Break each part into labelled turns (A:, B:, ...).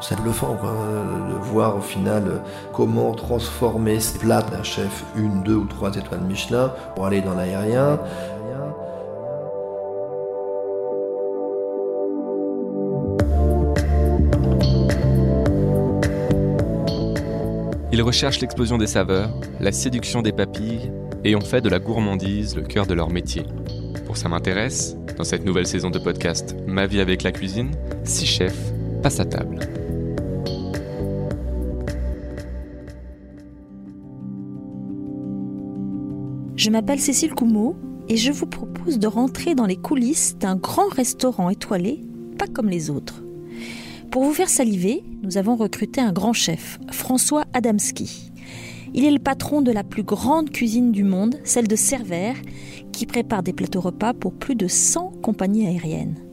A: C'est bluffant quoi, de voir au final comment transformer ces plats d'un chef une, deux ou trois étoiles Michelin pour aller dans l'aérien.
B: Ils recherchent l'explosion des saveurs, la séduction des papilles et ont fait de la gourmandise le cœur de leur métier. Pour ça m'intéresse, dans cette nouvelle saison de podcast Ma vie avec la cuisine, six chefs
C: Je m'appelle Cécile Coumeau et je vous propose de rentrer dans les coulisses d'un grand restaurant étoilé, pas comme les autres. Pour vous faire saliver, nous avons recruté un grand chef, François Adamski. Il est le patron de la plus grande cuisine du monde, celle de Cervère, qui prépare des plateaux repas pour plus de 100 compagnies aériennes.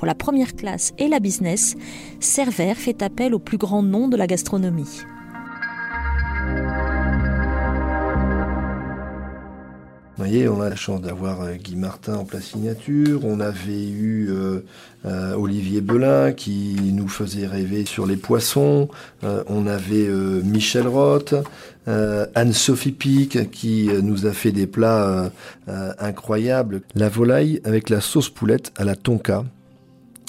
C: Pour la première classe et la business, Cervère fait appel aux plus grands noms de la gastronomie.
A: Vous voyez, on a la chance d'avoir euh, Guy Martin en place signature. On avait eu euh, euh, Olivier Belin qui nous faisait rêver sur les poissons. on avait Michel Roth, Anne-Sophie Pic qui nous a fait des plats incroyables. La volaille avec la sauce poulette à la tonka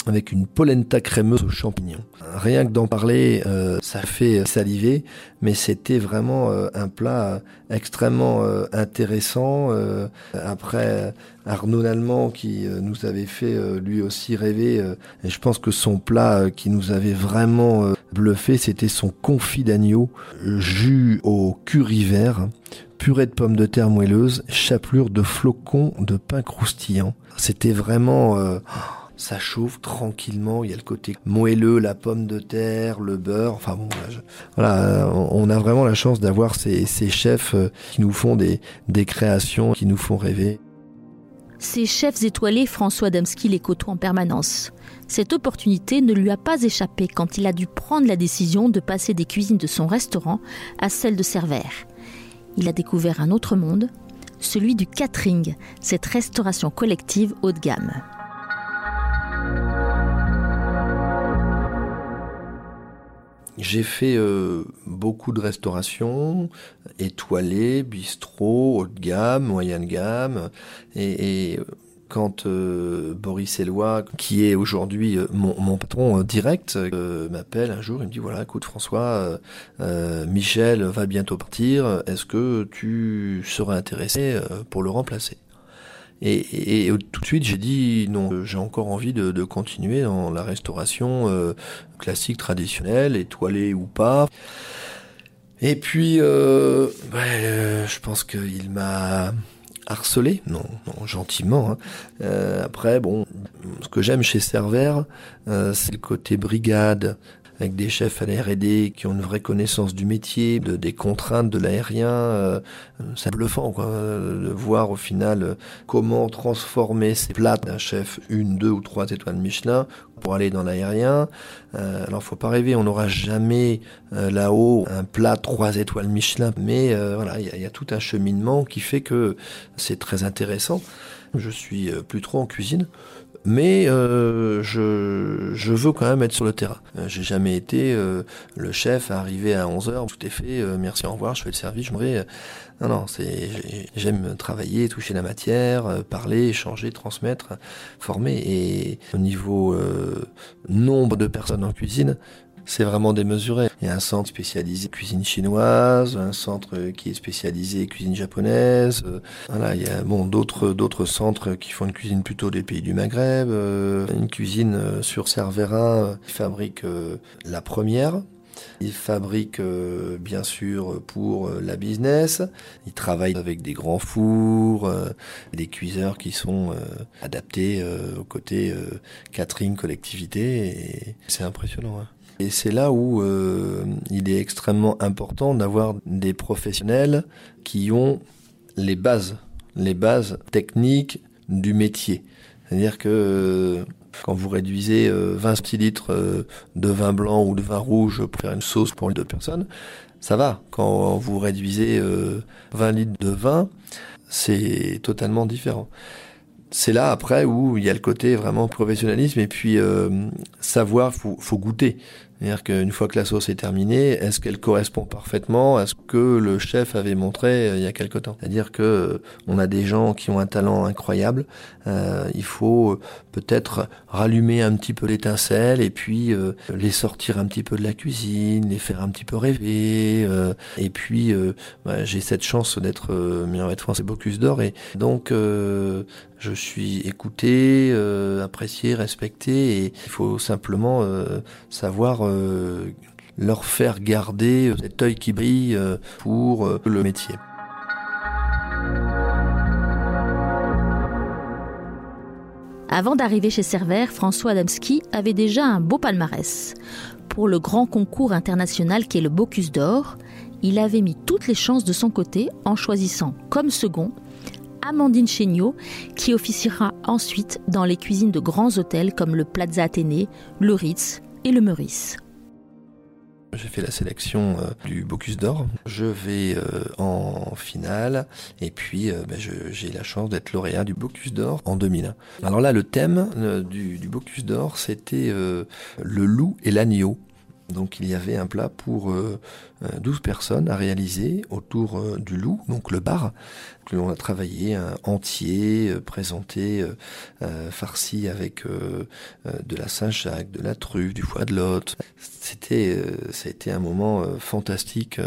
A: avec une polenta crémeuse aux champignons. Rien que d'en parler, euh, ça fait saliver, mais c'était vraiment euh, un plat extrêmement euh, intéressant. après, Arnaud Nallemand qui nous avait fait lui aussi rêver, et je pense que son plat qui nous avait vraiment bluffé, c'était son confit d'agneau, jus au curry vert, purée de pommes de terre moelleuses, chapelure de flocons de pain croustillant. C'était vraiment ça chauffe tranquillement. Il y a le côté moelleux, la pomme de terre, le beurre. Enfin bon, voilà, on a vraiment la chance d'avoir ces, chefs euh, qui nous font des, des créations, qui nous font rêver.
C: Ces chefs étoilés, François Damski les côtoie en permanence. Cette opportunité ne lui a pas échappé quand il a dû prendre la décision de passer des cuisines de son restaurant à celles de Cervère. Il a découvert un autre monde, celui du catering, cette restauration collective haut de gamme.
A: J'ai fait euh, beaucoup de restauration, étoilée, bistrot, haut de gamme, moyenne gamme. Et, quand euh, Boris Eloi, qui est aujourd'hui euh, mon, patron direct, m'appelle un jour, il me dit voilà, écoute François, Michel va bientôt partir, est-ce que tu serais intéressé pour le remplacer? Et, tout de suite, j'ai dit non, j'ai encore envie de, continuer dans la restauration euh, classique, traditionnelle, étoilée ou pas. Et puis, euh, euh je pense qu'il m'a harcelé, non, gentiment. Hein. Euh, après, bon, ce que j'aime chez Cervère, c'est le côté brigade, avec des chefs à la R&D qui ont une vraie connaissance du métier, de, des contraintes de l'aérien. Euh, c'est bluffant quoi, de voir au final comment transformer ces plats d'un chef une, deux ou trois étoiles Michelin pour aller dans l'aérien. Euh, alors faut pas rêver, on n'aura jamais euh, là-haut un plat trois étoiles Michelin, mais euh, voilà, il y, y, a tout un cheminement qui fait que c'est très intéressant. Je suis plus trop en cuisine mais euh, je, je, veux quand même être sur le terrain. Euh, j'ai jamais été euh, le chef à arriver à 11h, tout est fait, merci, au revoir, je fais le service, je me vais. Non, non, j'aime travailler, toucher la matière, parler, échanger, transmettre, former. Et au niveau nombre de personnes en cuisine, c'est vraiment démesuré. Il y a un centre spécialisé cuisine chinoise, un centre qui est spécialisé cuisine japonaise. Euh, voilà, il y a bon d'autres d'autres centres qui font une cuisine plutôt des pays du Maghreb, euh, une cuisine euh, sur Cerverin qui fabrique la première. Il fabrique bien sûr pour la business. Il travaille avec des grands fours, des cuiseurs qui sont adaptés au côté catering collectivité. Et c'est impressionnant. Hein. Et c'est là où euh, il est extrêmement important d'avoir des professionnels qui ont les bases, les bases techniques du métier. C'est-à-dire que euh, quand vous réduisez 20 euh, centilitres de vin blanc ou de vin rouge pour faire une sauce pour deux personnes, ça va. Quand vous réduisez 20 litres de vin, c'est totalement différent c'est là après où il y a le côté vraiment professionnalisme et puis savoir, faut, faut goûter. C'est-à-dire qu'une fois que la sauce est terminée, est-ce qu'elle correspond parfaitement à ce que le chef avait montré euh, il y a quelque temps? C'est-à-dire que euh, on a des gens qui ont un talent incroyable. Euh, il faut peut-être rallumer un petit peu l'étincelle et puis les sortir un petit peu de la cuisine, les faire un petit peu rêver. et puis bah, j'ai cette chance d'être meilleur de France et Bocuse d'Or et donc je suis écouté, apprécié, respecté et il faut simplement savoir euh, leur faire garder cet œil qui brille euh, pour euh, le métier.
C: Avant d'arriver chez Cerver, François Adamski avait déjà un beau palmarès. Pour le grand concours international qui est le Bocuse d'Or, il avait mis toutes les chances de son côté en choisissant comme second Amandine Chéniaud, qui officiera ensuite dans les cuisines de grands hôtels comme le Plaza Athénée, le Ritz et le Meurice.
A: J'ai fait la sélection euh, du Bocuse d'Or. Je vais euh, en finale et puis euh, ben, j'ai la chance d'être lauréat du Bocuse d'Or en 2001. Alors là, le thème du, du Bocuse d'Or, c'était le loup et l'agneau. Donc il y avait un plat pour 12 personnes à réaliser autour du loup, donc le bar, que l'on a travaillé entier, présenté, farci avec de la Saint-Jacques, de la truffe, du foie de lot. C'était, ça a été un moment fantastique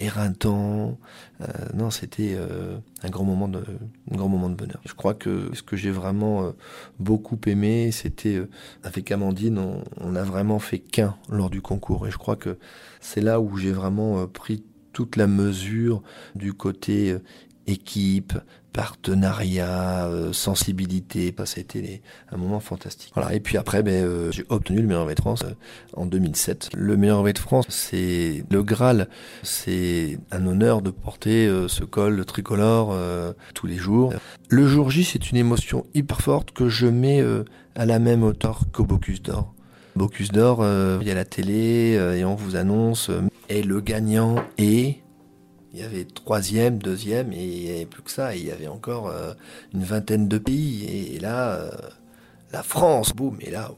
A: éreintant. Euh, non, c'était euh, un grand moment de, grand moment de bonheur. Je crois que ce que j'ai vraiment euh, beaucoup aimé, c'était avec Amandine, on, on a vraiment fait qu'un lors du concours, et je crois que c'est là où j'ai vraiment pris toute la mesure du côté équipe, partenariat, euh, sensibilité. Bah, ça a été un moment fantastique. Et puis après, ben, euh, j'ai obtenu le meilleur V de France euh, en 2007. Le meilleur V de France, c'est le Graal. C'est un honneur de porter ce col tricolore tous les jours. Le jour J, c'est une émotion hyper forte que je mets à la même hauteur qu'au Bocuse d'Or. Bocuse d'Or, il y a la télé et on vous annonce et le gagnant est il y avait troisième, deuxième, et plus que ça. il y avait encore euh, une vingtaine de pays. Et, là, euh, la France, boum, et là,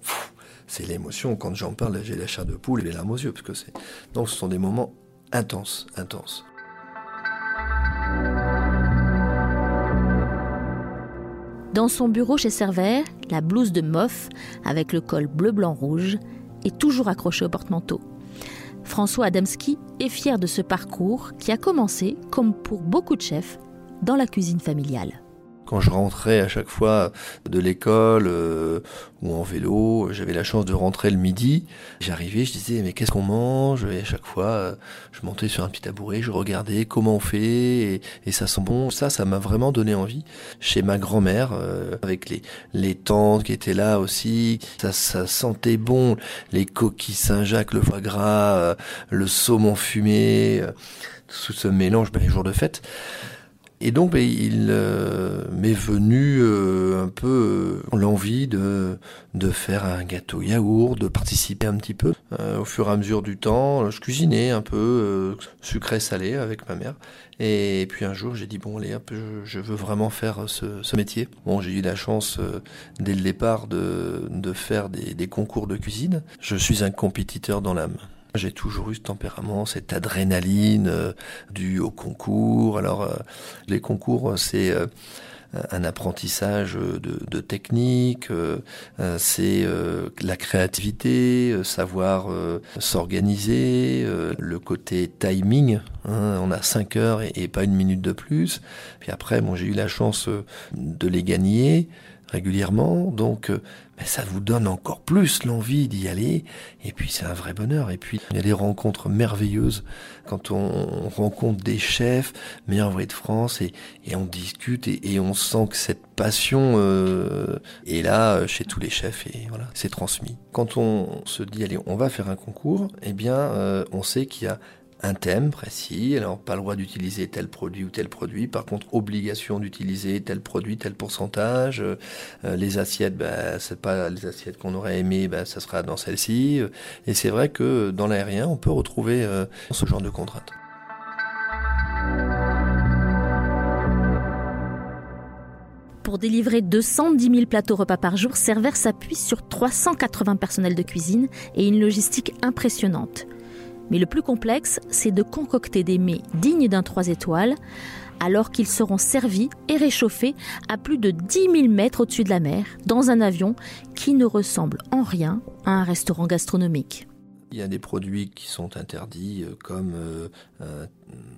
A: c'est l'émotion. Quand j'en parle, j'ai la chair de poule et les larmes aux yeux. Parce que. Donc ce sont des moments intenses, intenses.
C: Dans son bureau chez Cervère, la blouse de mof avec le col bleu-blanc-rouge est toujours accrochée au porte-manteau. François Adamski est fier de ce parcours qui a commencé, comme pour beaucoup de chefs, dans la cuisine familiale
A: quand je rentrais à chaque fois de l'école euh, ou en vélo, j'avais la chance de rentrer le midi. J'arrivais, je disais mais qu'est-ce qu'on mange? Et à chaque fois, euh, je montais sur un petit tabouret, je regardais comment on fait et, ça sent bon. Ça, ça m'a vraiment donné envie. Chez ma grand-mère, euh, avec les les tantes qui étaient là aussi, ça, ça sentait bon. Les coquilles Saint-Jacques, le foie gras, le saumon fumé, tout ce mélange, ben, les jours de fête. Et donc, ben, il euh, m'est venu euh, un peu euh, l'envie de, de faire un gâteau yaourt, de participer un petit peu. au fur et à mesure du temps, je cuisinais un peu sucré-salé avec ma mère. Et puis un jour, j'ai dit, bon, allez, je, veux vraiment faire ce, ce métier. Bon, j'ai eu la chance, dès le départ, de, de faire des, des concours de cuisine. Je suis un compétiteur dans l'âme. J'ai toujours eu ce tempérament, cette adrénaline euh, due au concours. Alors, euh, les concours, c'est euh, un apprentissage de, de technique, c'est la créativité, savoir s'organiser, le côté timing. Hein, on a cinq heures et, et, pas une minute de plus. Puis après, bon, j'ai eu la chance de les gagner régulièrement, donc ça vous donne encore plus l'envie d'y aller. Et puis c'est un vrai bonheur. Et puis il y a des rencontres merveilleuses quand on rencontre des chefs, meilleurs vrai de France, et, on discute et, on sent que cette passion euh, est là chez tous les chefs et voilà, c'est transmis. Quand on se dit allez, on va faire un concours, eh bien euh, on sait qu'il y a un thème précis. Alors, pas le droit d'utiliser tel produit ou tel produit. Par contre, obligation d'utiliser tel produit, tel pourcentage. Euh, les assiettes, ben, c'est pas les assiettes qu'on aurait aimé, ben, ça sera dans celle-ci. Et c'est vrai que dans l'aérien, on peut retrouver euh, ce genre de contraintes.
C: Pour Pour délivrer 210 000 plateaux repas par jour, Server s'appuie sur 380 personnels de cuisine et une logistique impressionnante. Mais le plus complexe, c'est de concocter des mets dignes d'un 3 étoiles, alors qu'ils seront servis et réchauffés à plus de 10 000 mètres au-dessus de la mer, dans un avion qui ne ressemble en rien à un restaurant gastronomique.
A: Il y a des produits qui sont interdits, euh, comme euh, euh,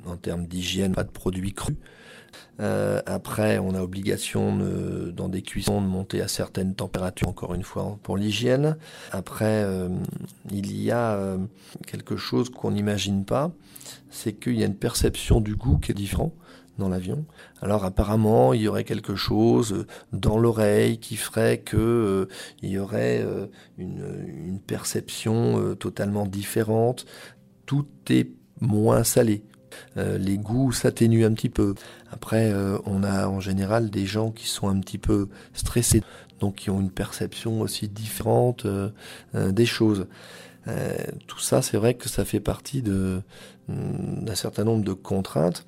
A: en termes d'hygiène, pas de produits crus. Après, on a obligation dans des cuissons de monter à certaines températures, encore une fois, pour l'hygiène. Après, il y a quelque chose qu'on n'imagine pas, c'est qu'il y a une perception du goût qui est différente dans l'avion. Alors apparemment, il y aurait quelque chose dans l'oreille qui ferait que euh, il y aurait euh, une, perception euh, totalement différente. Tout est moins salé. Les goûts s'atténuent un petit peu. Après, on a en général des gens qui sont un petit peu stressés, donc qui ont une perception aussi différente des choses. tout ça, c'est vrai que ça fait partie de, Mm, d'un certain nombre de contraintes.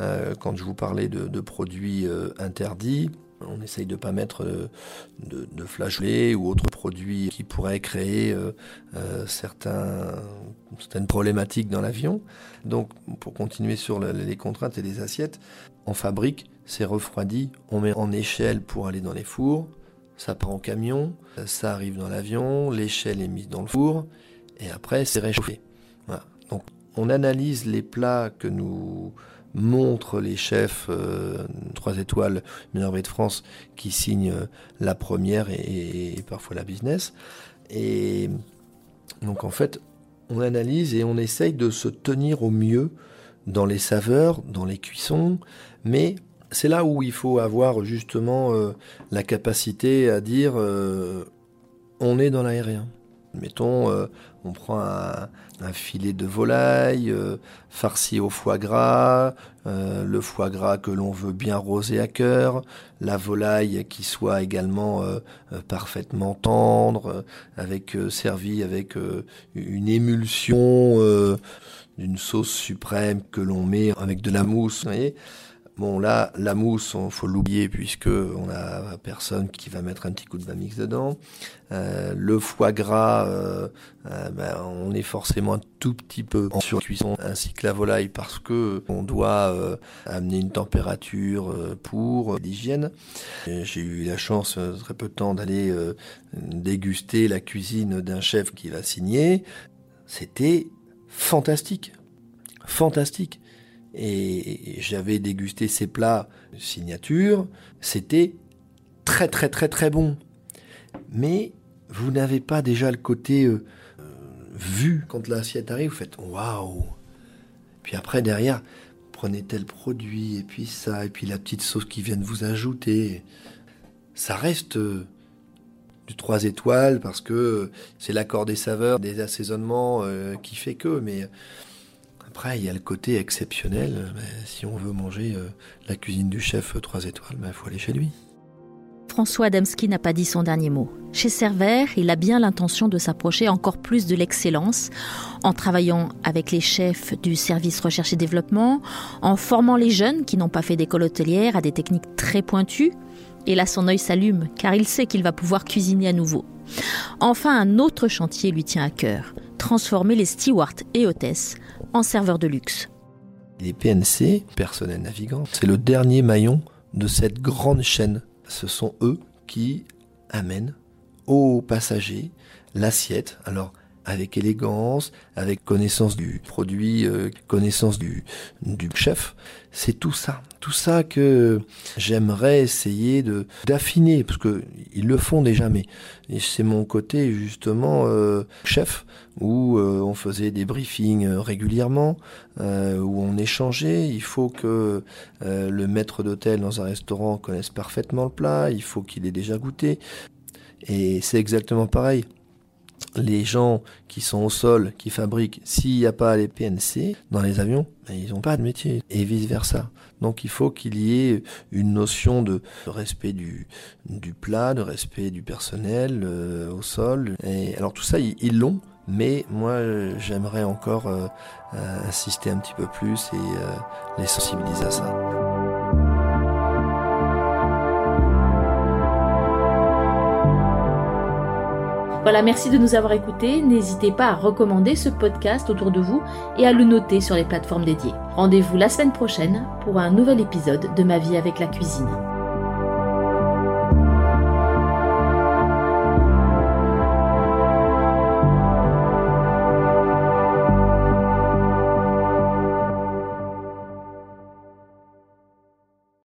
A: Euh, quand je vous parlais de, produits euh, interdits, on essaye de ne pas mettre de, de, ou autres produits qui pourraient créer euh, certains, certaines problématiques dans l'avion. Donc, pour continuer sur les contraintes et les assiettes, on fabrique, c'est refroidi, on met en échelle pour aller dans les fours, ça part en camion, ça arrive dans l'avion, l'échelle est mise dans le four, et après c'est réchauffé. Donc on analyse les plats que nous montrent les chefs 3 euh, étoiles Merveille de France qui signent euh, la première et, parfois la business. Et donc en fait, on analyse et on essaye de se tenir au mieux dans les saveurs, dans les cuissons, mais c'est là où il faut avoir justement euh, la capacité à dire on est dans l'aérien. Mettons, euh, on prend un, filet de volaille euh, farci au foie gras, euh, le foie gras que l'on veut bien rosé à cœur, la volaille qui soit également parfaitement tendre, avec servi avec une émulsion d'une sauce suprême que l'on met avec de la mousse. Vous voyez Bon là, la mousse, il faut l'oublier puisque on a personne qui va mettre un petit coup de bamix dedans. Euh, le foie gras, euh, euh, ben, on est forcément un tout petit peu en surcuisson, ainsi que la volaille parce que on doit amener une température pour l'hygiène. J'ai eu la chance très peu de temps d'aller déguster la cuisine d'un chef qui va signer. C'était fantastique, fantastique et j'avais dégusté ces plats signature, c'était très très très très bon. Mais vous n'avez pas déjà le côté euh, vu quand l'assiette arrive, vous faites waouh. Puis après derrière, prenez tel produit et puis ça et puis la petite sauce qui vient de vous ajouter. Ça reste euh, du 3 étoiles parce que c'est l'accord des saveurs, des assaisonnements euh, qui fait que mais après, il y a le côté exceptionnel. si on veut manger euh, la cuisine du chef 3 euh, étoiles, il ben, faut aller chez lui.
C: François Adamski n'a pas dit son dernier mot. Chez Cerver, il a bien l'intention de s'approcher encore plus de l'excellence, en travaillant avec les chefs du service recherche et développement, en formant les jeunes qui n'ont pas fait d'école hôtelière à des techniques très pointues. Et là, son œil s'allume, car il sait qu'il va pouvoir cuisiner à nouveau. Enfin, un autre chantier lui tient à cœur, transformer les stewards et hôtesses en serveur de luxe.
A: Les PNC, personnel navigant, c'est le dernier maillon de cette grande chaîne. Ce sont eux qui amènent aux passagers l'assiette. Alors, avec élégance, avec connaissance du produit, euh, connaissance du, chef. C'est tout ça, tout ça que j'aimerais essayer de d'affiner, parce que ils le font déjà, mais c'est mon côté justement euh, chef où euh, on faisait des briefings régulièrement, où on échangeait. Il faut que le maître d'hôtel dans un restaurant connaisse parfaitement le plat, il faut qu'il ait déjà goûté. Et c'est exactement pareil les gens qui sont au sol, qui fabriquent, s'il n'y a pas les PNC dans les avions, ben, ils n'ont pas de métier, et vice-versa. Donc il faut qu'il y ait une notion de respect du, du plat, de respect du personnel euh, au sol. Et alors tout ça, ils l'ont, mais moi j'aimerais encore euh, euh, insister un petit peu plus et les sensibiliser à ça.
C: Voilà, merci de nous avoir écoutés. N'hésitez pas à recommander ce podcast autour de vous et à le noter sur les plateformes dédiées. Rendez-vous la semaine prochaine pour un nouvel épisode de Ma vie avec la cuisine.